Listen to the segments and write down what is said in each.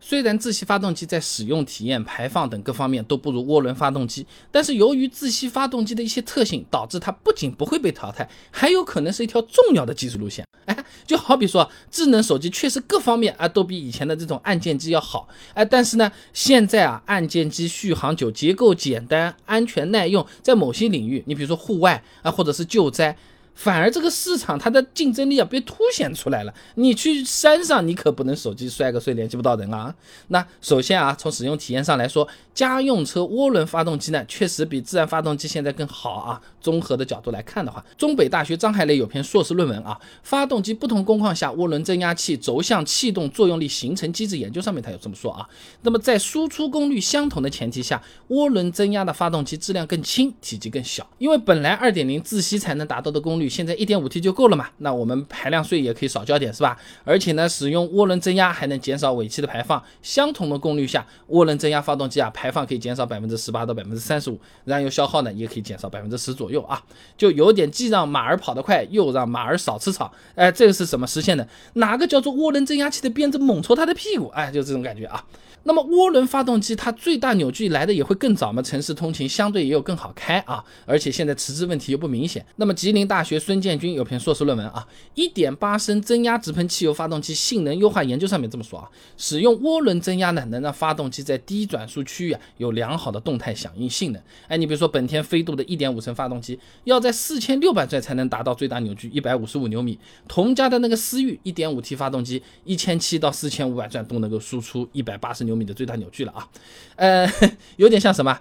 虽然自吸发动机在使用体验、排放等各方面都不如涡轮发动机，但是由于自吸发动机的一些特性，导致它不仅不会被淘汰，还有可能是一条重要的技术路线。哎，就好比说，智能手机确实各方面啊都比以前的这种按键机要好，哎，但是呢，现在啊按键机续航久、结构简单、安全耐用，在某些领域，你比如说户外啊，或者是救灾。反而这个市场它的竞争力啊被凸显出来了。你去山上，你可不能手机摔个碎联系不到人啊。那首先啊，从使用体验上来说，家用车涡轮发动机呢，确实比自然发动机现在更好啊。综合的角度来看的话，中北大学张海磊有篇硕士论文啊，发动机不同工况下涡轮增压器轴向气动作用力形成机制研究上面他有这么说啊。那么在输出功率相同的前提下，涡轮增压的发动机质量更轻，体积更小，因为本来二点零自吸才能达到的功率。现在一点五 T 就够了嘛？那我们排量税也可以少交点，是吧？而且呢，使用涡轮增压还能减少尾气的排放。相同的功率下，涡轮增压发动机啊，排放可以减少百分之十八到百分之三十五，燃油消耗呢也可以减少百分之十左右啊。就有点既让马儿跑得快，又让马儿少吃草。哎，这个是怎么实现的？哪个叫做涡轮增压器的鞭子猛戳他的屁股？哎，就这种感觉啊。那么涡轮发动机它最大扭矩来的也会更早嘛？城市通勤相对也有更好开啊。而且现在迟滞问题又不明显。那么吉林大学。孙建军有篇硕士论文啊，一点八升增压直喷汽油发动机性能优化研究上面这么说啊，使用涡轮增压呢，能让发动机在低转速区域啊有良好的动态响应性能。哎，你比如说本田飞度的一点五升发动机，要在四千六百转才能达到最大扭矩一百五十五牛米，同家的那个思域一点五 T 发动机，一千七到四千五百转都能够输出一百八十牛牛米的最大扭矩了啊，呃，有点像什么？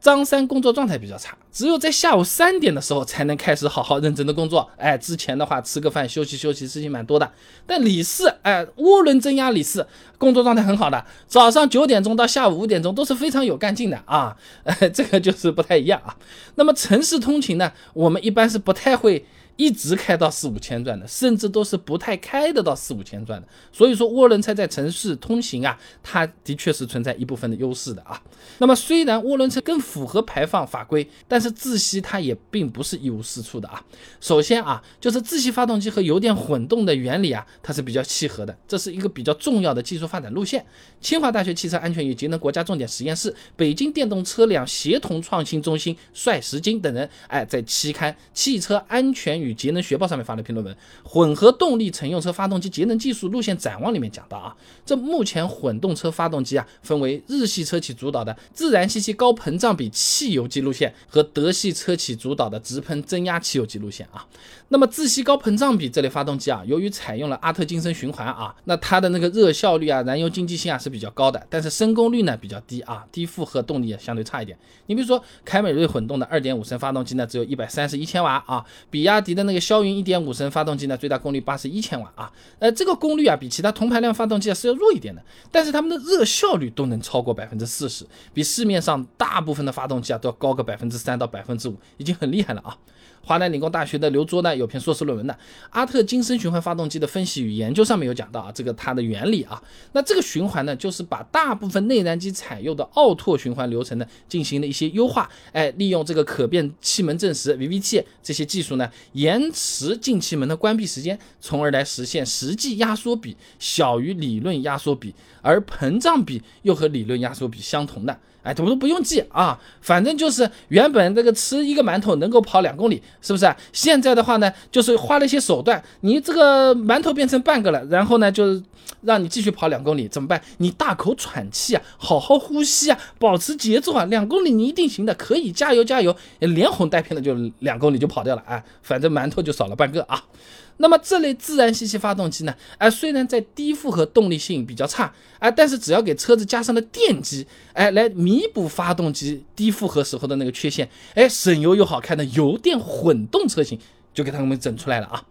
张三工作状态比较差，只有在下午三点的时候才能开始好好认真的工作。哎，之前的话吃个饭休息休息，事情蛮多的。但李四，哎，涡轮增压李四工作状态很好的，早上九点钟到下午五点钟都是非常有干劲的啊。这个就是不太一样啊。那么城市通勤呢，我们一般是不太会。一直开到四五千转的，甚至都是不太开得到四五千转的。所以说涡轮车在城市通行啊，它的确是存在一部分的优势的啊。那么虽然涡轮车更符合排放法规，但是自吸它也并不是一无是处的啊。首先啊，就是自吸发动机和油电混动的原理啊，它是比较契合的，这是一个比较重要的技术发展路线。清华大学汽车安全与节能国家重点实验室、北京电动车辆协同创新中心帅石金等人，哎，在期刊《汽车安全与》与节能学报上面发了一篇论文，混合动力乘用车发动机节能技术路线展望里面讲到啊，这目前混动车发动机啊，分为日系车企主导的自然吸气高膨胀比汽油机路线和德系车企主导的直喷增压汽油机路线啊。那么自吸高膨胀比这类发动机啊，由于采用了阿特金森循环啊，那它的那个热效率啊、燃油经济性啊是比较高的，但是升功率呢比较低啊，低负荷动力也相对差一点。你比如说凯美瑞混动的2.5升发动机呢，只有一百三十一千瓦啊，比亚迪。的那个骁云一点五升发动机呢，最大功率八十一千瓦啊，呃，这个功率啊比其他同排量发动机啊是要弱一点的，但是它们的热效率都能超过百分之四十，比市面上大部分的发动机啊都要高个百分之三到百分之五，已经很厉害了啊。华南理工大学的刘卓呢有篇硕士论文呢，阿特金森循环发动机的分析与研究上面有讲到啊，这个它的原理啊，那这个循环呢就是把大部分内燃机采用的奥拓循环流程呢进行了一些优化，哎，利用这个可变气门正时 VVT 这些技术呢，延迟进气门的关闭时间，从而来实现实际压缩比小于理论压缩比，而膨胀比又和理论压缩比相同的。哎，怎么都不用记啊，反正就是原本这个吃一个馒头能够跑两公里，是不是？现在的话呢，就是花了一些手段，你这个馒头变成半个了，然后呢，就让你继续跑两公里，怎么办？你大口喘气啊，好好呼吸啊，保持节奏啊，两公里你一定行的，可以加油加油，连哄带骗的就两公里就跑掉了，啊，反正馒头就少了半个啊。那么这类自然吸气发动机呢？哎，虽然在低负荷动力性比较差，哎，但是只要给车子加上了电机，哎，来弥补发动机低负荷时候的那个缺陷，哎，省油又好看的油电混动车型就给他们整出来了啊。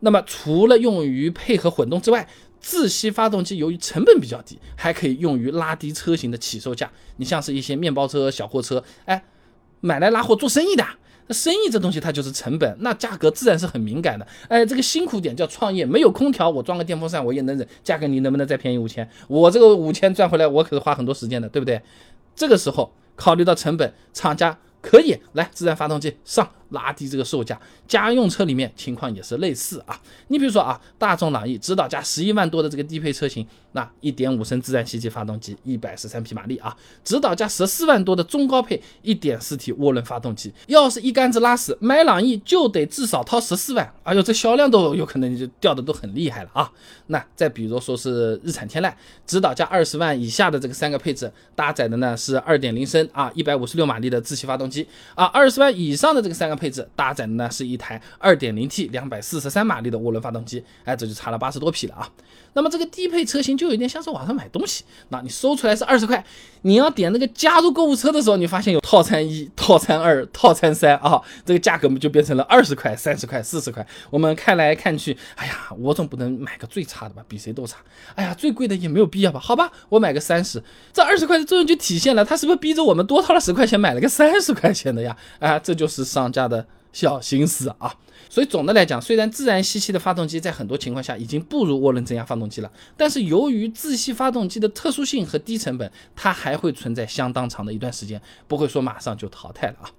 那么除了用于配合混动之外，自吸发动机由于成本比较低，还可以用于拉低车型的起售价。你像是一些面包车、小货车，哎，买来拉货做生意的。那生意这东西它就是成本，那价格自然是很敏感的。哎，这个辛苦点叫创业，没有空调我装个电风扇我也能忍，价格你能不能再便宜五千？我这个五千赚回来我可是花很多时间的，对不对？这个时候考虑到成本，厂家可以来自然发动机上。拉低这个售价。家用车里面情况也是类似啊。你比如说啊，大众朗逸指导价十一万多的这个低配车型，那一点五升自然吸气发动机，一百十三匹马力啊。指导价十四万多的中高配一点四 T 涡轮发动机，要是一竿子拉死，买朗逸就得至少掏十四万。哎呦，这销量都有可能就掉的都很厉害了啊。那再比如说是日产天籁，指导价二十万以下的这个三个配置，搭载的呢是二点零升啊一百五十六马力的自吸发动机啊，二十万以上的这个三个配置，搭载的呢是一台二点零 T 两百四十三马力的涡轮发动机，哎，这就差了八十多匹了啊。那么这个低配车型就有点像是网上买东西，那你搜出来是二十块，你要点那个加入购物车的时候，你发现有套餐一、套餐二、套餐三啊，这个价格就变成了二十块、三十块、四十块。我们看来看去，哎呀，我总不能买个最差的吧，比谁都差。哎呀，最贵的也没有必要吧？好吧，我买个三十，这二十块的作用就体现了，他是不是逼着我们多掏了十块钱买了个三十块钱的呀？啊，这就是商家的小心思啊。所以总的来讲，虽然自然吸气的发动机在很多情况下已经不如涡轮增压发动机了，但是由于自吸发动机的特殊性和低成本，它还会存在相当长的一段时间，不会说马上就淘汰了啊。